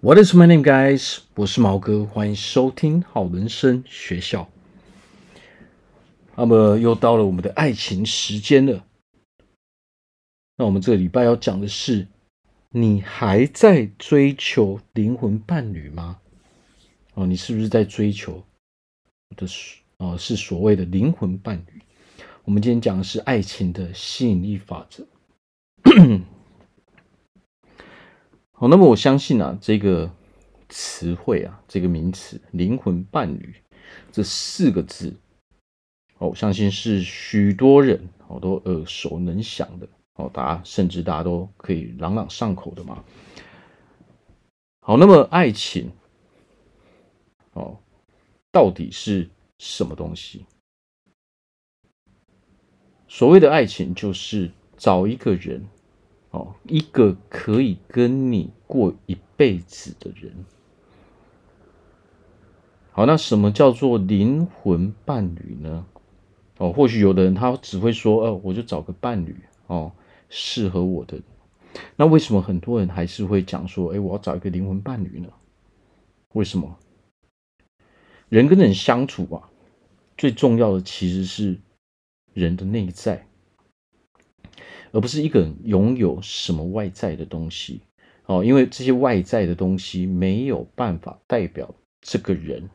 What is my name, guys？我是毛哥，欢迎收听好人生学校。那么又到了我们的爱情时间了。那我们这个礼拜要讲的是：你还在追求灵魂伴侣吗？哦，你是不是在追求的是哦，是所谓的灵魂伴侣？我们今天讲的是爱情的吸引力法则。好，那么我相信啊，这个词汇啊，这个名词“灵魂伴侣”这四个字，我相信是许多人哦都耳熟能详的哦，大家甚至大家都可以朗朗上口的嘛。好，那么爱情哦，到底是什么东西？所谓的爱情，就是找一个人。哦，一个可以跟你过一辈子的人。好，那什么叫做灵魂伴侣呢？哦，或许有的人他只会说，哦，我就找个伴侣哦，适合我的。那为什么很多人还是会讲说，哎，我要找一个灵魂伴侣呢？为什么？人跟人相处啊，最重要的其实是人的内在。而不是一个人拥有什么外在的东西哦，因为这些外在的东西没有办法代表这个人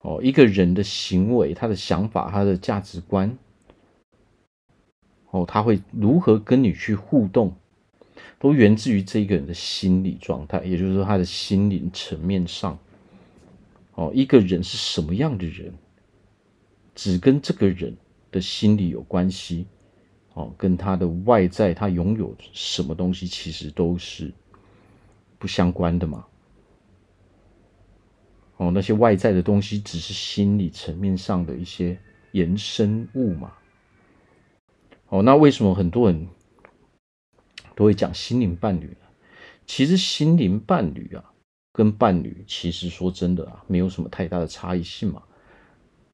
哦。一个人的行为、他的想法、他的价值观哦，他会如何跟你去互动，都源自于这个人的心理状态，也就是说，他的心灵层面上哦，一个人是什么样的人，只跟这个人的心理有关系。哦，跟他的外在，他拥有什么东西，其实都是不相关的嘛。哦，那些外在的东西，只是心理层面上的一些延伸物嘛。哦，那为什么很多人都会讲心灵伴侣呢？其实心灵伴侣啊，跟伴侣其实说真的啊，没有什么太大的差异性嘛。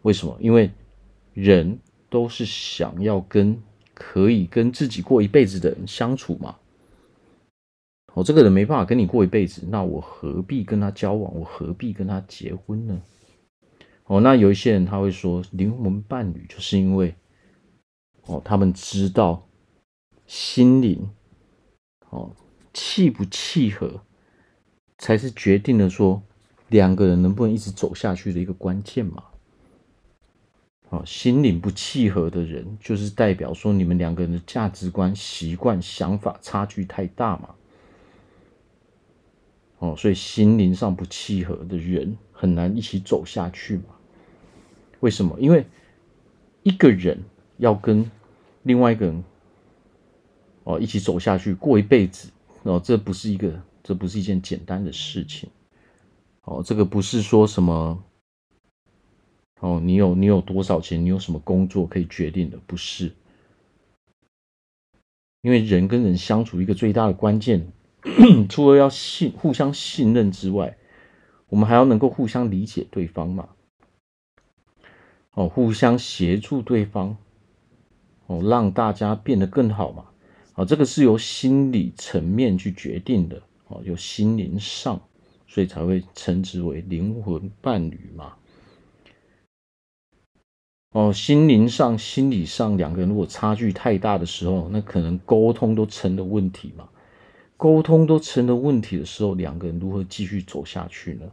为什么？因为人都是想要跟。可以跟自己过一辈子的人相处吗？哦，这个人没办法跟你过一辈子，那我何必跟他交往？我何必跟他结婚呢？哦，那有一些人他会说，灵魂伴侣就是因为，哦，他们知道心灵，哦，契不契合，才是决定了说两个人能不能一直走下去的一个关键嘛。哦，心灵不契合的人，就是代表说你们两个人的价值观、习惯、想法差距太大嘛。哦，所以心灵上不契合的人很难一起走下去嘛。为什么？因为一个人要跟另外一个人哦一起走下去，过一辈子哦，这不是一个，这不是一件简单的事情。哦，这个不是说什么。哦，你有你有多少钱？你有什么工作可以决定的？不是，因为人跟人相处一个最大的关键，除了要信互相信任之外，我们还要能够互相理解对方嘛。哦，互相协助对方，哦，让大家变得更好嘛。哦，这个是由心理层面去决定的。哦，由心灵上，所以才会称之为灵魂伴侣嘛。哦，心灵上、心理上两个人如果差距太大的时候，那可能沟通都成了问题嘛。沟通都成了问题的时候，两个人如何继续走下去呢？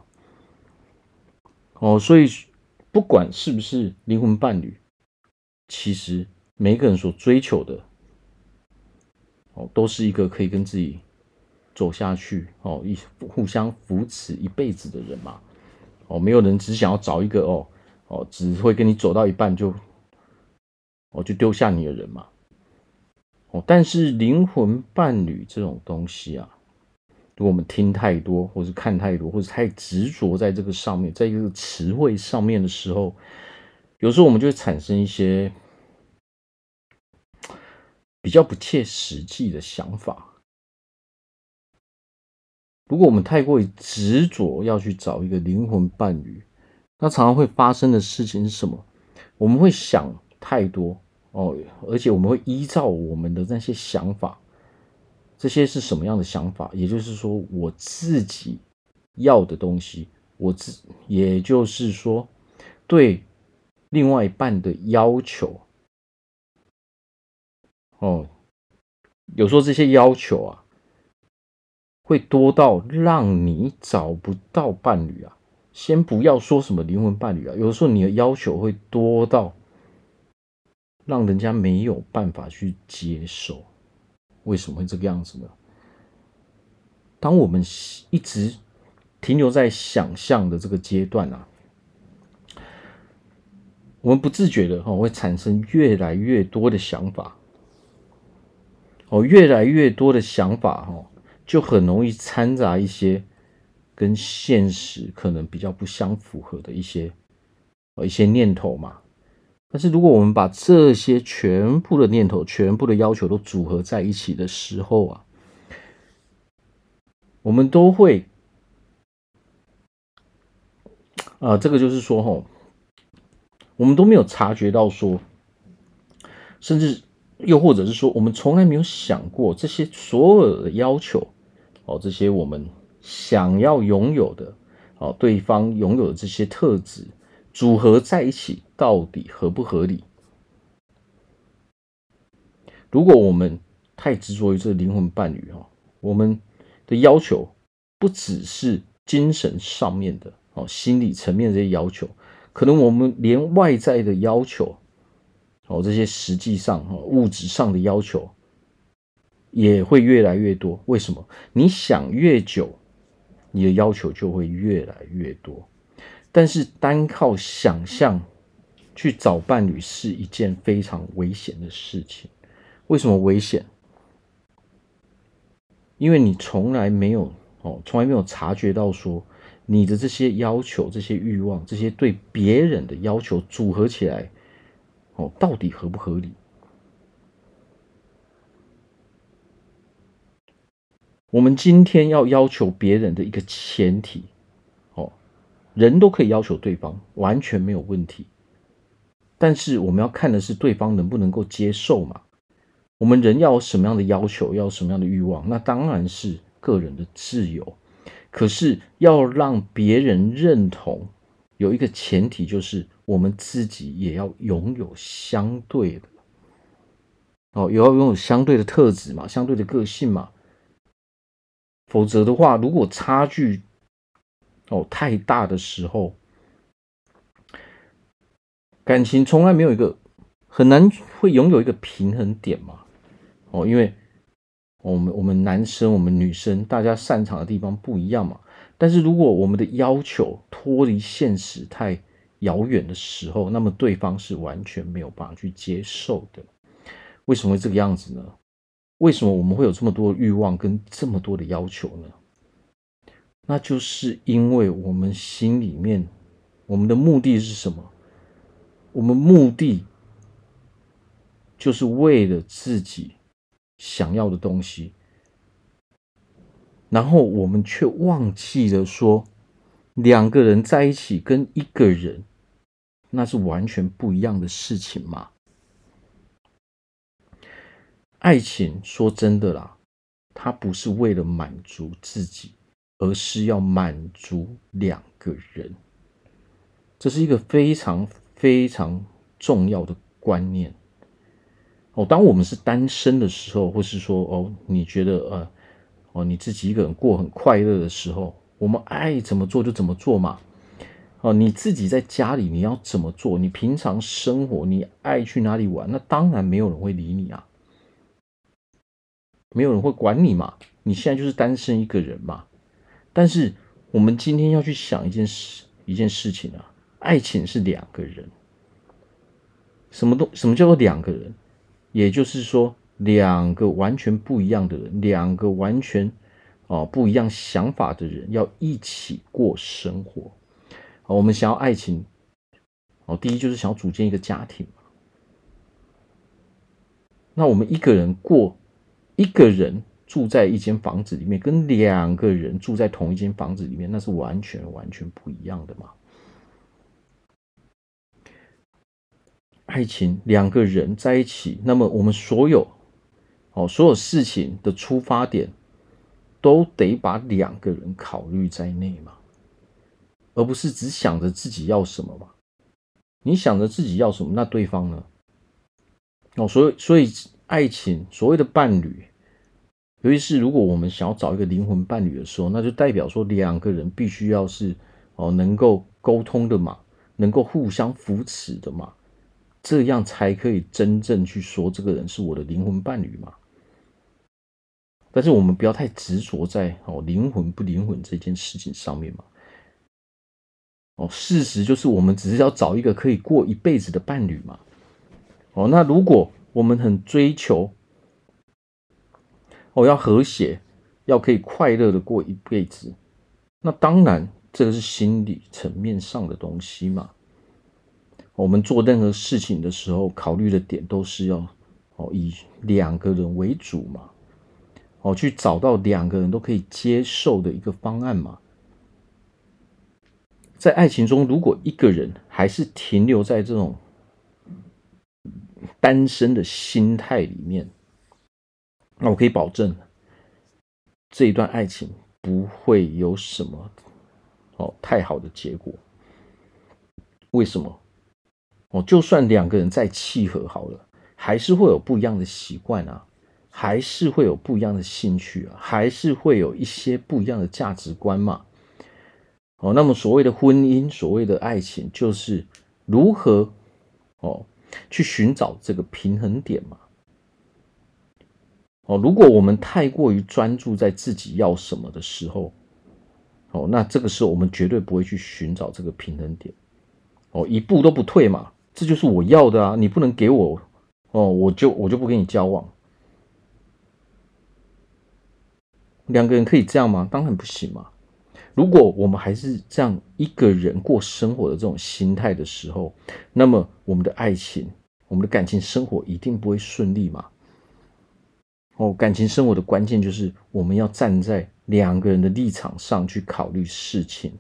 哦，所以不管是不是灵魂伴侣，其实每个人所追求的，哦，都是一个可以跟自己走下去，哦，一互相扶持一辈子的人嘛。哦，没有人只想要找一个哦。哦，只会跟你走到一半就，哦，就丢下你的人嘛。哦，但是灵魂伴侣这种东西啊，如果我们听太多，或是看太多，或者太执着在这个上面，在这个词汇上面的时候，有时候我们就会产生一些比较不切实际的想法。如果我们太过于执着要去找一个灵魂伴侣，那常常会发生的事情是什么？我们会想太多哦，而且我们会依照我们的那些想法这些是什么样的想法？也就是说，我自己要的东西，我自也就是说，对另外一半的要求，哦，有时候这些要求啊，会多到让你找不到伴侣啊。先不要说什么灵魂伴侣啊，有的时候你的要求会多到让人家没有办法去接受。为什么会这个样子呢？当我们一直停留在想象的这个阶段啊，我们不自觉的哈会产生越来越多的想法，哦，越来越多的想法哈，就很容易掺杂一些跟现实可能比较不相符合的一些呃一些念头嘛。但是，如果我们把这些全部的念头、全部的要求都组合在一起的时候啊，我们都会啊、这个就是说，吼，我们都没有察觉到说，甚至又或者是说，我们从来没有想过这些所有的要求，哦，这些我们想要拥有的，哦，对方拥有的这些特质。组合在一起到底合不合理？如果我们太执着于这灵魂伴侣哦，我们的要求不只是精神上面的哦，心理层面的这些要求，可能我们连外在的要求哦，这些实际上哦，物质上的要求也会越来越多。为什么？你想越久，你的要求就会越来越多。但是单靠想象去找伴侣是一件非常危险的事情。为什么危险？因为你从来没有哦，从来没有察觉到说你的这些要求、这些欲望、这些对别人的要求组合起来哦，到底合不合理？我们今天要要求别人的一个前提。哦人都可以要求对方，完全没有问题。但是我们要看的是对方能不能够接受嘛。我们人要有什么样的要求，要什么样的欲望，那当然是个人的自由。可是要让别人认同，有一个前提就是我们自己也要拥有相对的，哦，也要拥有相对的特质嘛，相对的个性嘛。否则的话，如果差距，哦，太大的时候，感情从来没有一个很难会拥有一个平衡点嘛。哦，因为我们我们男生我们女生大家擅长的地方不一样嘛。但是如果我们的要求脱离现实太遥远的时候，那么对方是完全没有办法去接受的。为什么会这个样子呢？为什么我们会有这么多欲望跟这么多的要求呢？那就是因为我们心里面，我们的目的是什么？我们目的就是为了自己想要的东西，然后我们却忘记了说，两个人在一起跟一个人，那是完全不一样的事情嘛。爱情说真的啦，它不是为了满足自己。而是要满足两个人，这是一个非常非常重要的观念。哦，当我们是单身的时候，或是说哦，你觉得呃，哦，你自己一个人过很快乐的时候，我们爱怎么做就怎么做嘛。哦，你自己在家里你要怎么做？你平常生活你爱去哪里玩？那当然没有人会理你啊，没有人会管你嘛。你现在就是单身一个人嘛。但是我们今天要去想一件事，一件事情啊，爱情是两个人，什么东什么叫做两个人？也就是说，两个完全不一样的人，两个完全哦不一样想法的人，要一起过生活。我们想要爱情，哦，第一就是想要组建一个家庭。那我们一个人过，一个人。住在一间房子里面，跟两个人住在同一间房子里面，那是完全完全不一样的嘛。爱情两个人在一起，那么我们所有哦，所有事情的出发点都得把两个人考虑在内嘛，而不是只想着自己要什么嘛。你想着自己要什么，那对方呢？哦，所以所以爱情所谓的伴侣，尤其是如果我们想要找一个灵魂伴侣的时候，那就代表说两个人必须要是哦能够沟通的嘛，能够互相扶持的嘛，这样才可以真正去说这个人是我的灵魂伴侣嘛。但是我们不要太执着在哦灵魂不灵魂这件事情上面嘛。哦，事实就是我们只是要找一个可以过一辈子的伴侣嘛。哦，那如果我们很追求，哦，要和谐，要可以快乐的过一辈子，那当然这个是心理层面上的东西嘛。我们做任何事情的时候，考虑的点都是要哦以两个人为主嘛，哦去找到两个人都可以接受的一个方案嘛。在爱情中，如果一个人还是停留在这种单身的心态里面，那我可以保证，这一段爱情不会有什么哦太好的结果。为什么？哦，就算两个人再契合好了，还是会有不一样的习惯啊，还是会有不一样的兴趣啊，还是会有一些不一样的价值观嘛。哦，那么所谓的婚姻，所谓的爱情，就是如何哦。去寻找这个平衡点嘛？哦，如果我们太过于专注在自己要什么的时候，哦，那这个时候我们绝对不会去寻找这个平衡点。哦，一步都不退嘛，这就是我要的啊！你不能给我，哦，我就我就不跟你交往。两个人可以这样吗？当然不行嘛。如果我们还是这样一个人过生活的这种心态的时候，那么我们的爱情、我们的感情生活一定不会顺利嘛。哦，感情生活的关键就是我们要站在两个人的立场上去考虑事情。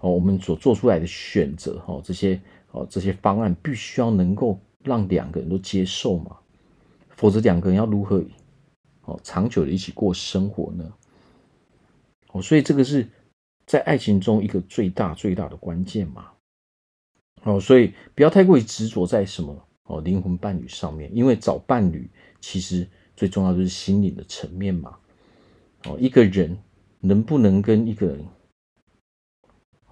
哦，我们所做出来的选择，哦，这些哦这些方案必须要能够让两个人都接受嘛，否则两个人要如何哦长久的一起过生活呢？哦，所以这个是。在爱情中，一个最大最大的关键嘛，哦，所以不要太过于执着在什么哦灵魂伴侣上面，因为找伴侣其实最重要就是心灵的层面嘛，哦，一个人能不能跟一个人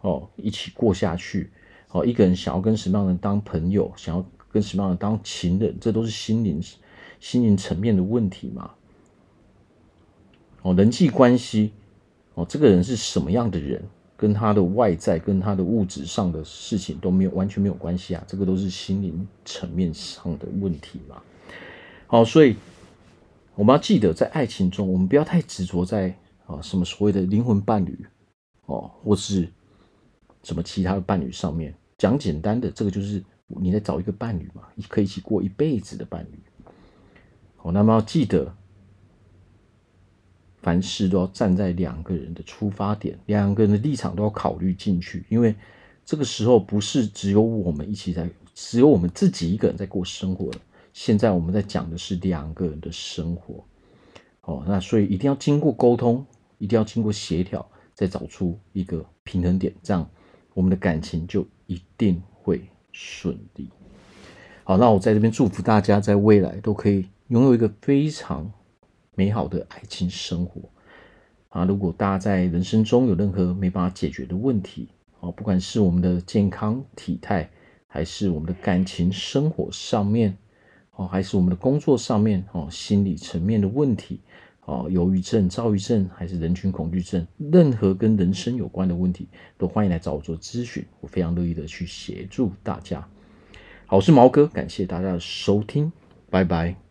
哦一起过下去，哦，一个人想要跟什么样的人当朋友，想要跟什么样的人当情人，这都是心灵心灵层面的问题嘛，哦，人际关系。这个人是什么样的人，跟他的外在、跟他的物质上的事情都没有完全没有关系啊，这个都是心灵层面上的问题嘛。好，所以我们要记得，在爱情中，我们不要太执着在啊什么所谓的灵魂伴侣哦，或是什么其他的伴侣上面。讲简单的，这个就是你在找一个伴侣嘛，你可以一起过一辈子的伴侣。好，那么要记得。凡事都要站在两个人的出发点，两个人的立场都要考虑进去，因为这个时候不是只有我们一起在，只有我们自己一个人在过生活了。现在我们在讲的是两个人的生活，哦，那所以一定要经过沟通，一定要经过协调，再找出一个平衡点，这样我们的感情就一定会顺利。好，那我在这边祝福大家，在未来都可以拥有一个非常。美好的爱情生活啊！如果大家在人生中有任何没办法解决的问题啊，不管是我们的健康体态，还是我们的感情生活上面哦，还是我们的工作上面哦，心理层面的问题哦，忧郁症、躁郁症，还是人群恐惧症，任何跟人生有关的问题，都欢迎来找我做咨询，我非常乐意的去协助大家。好，我是毛哥，感谢大家的收听，拜拜。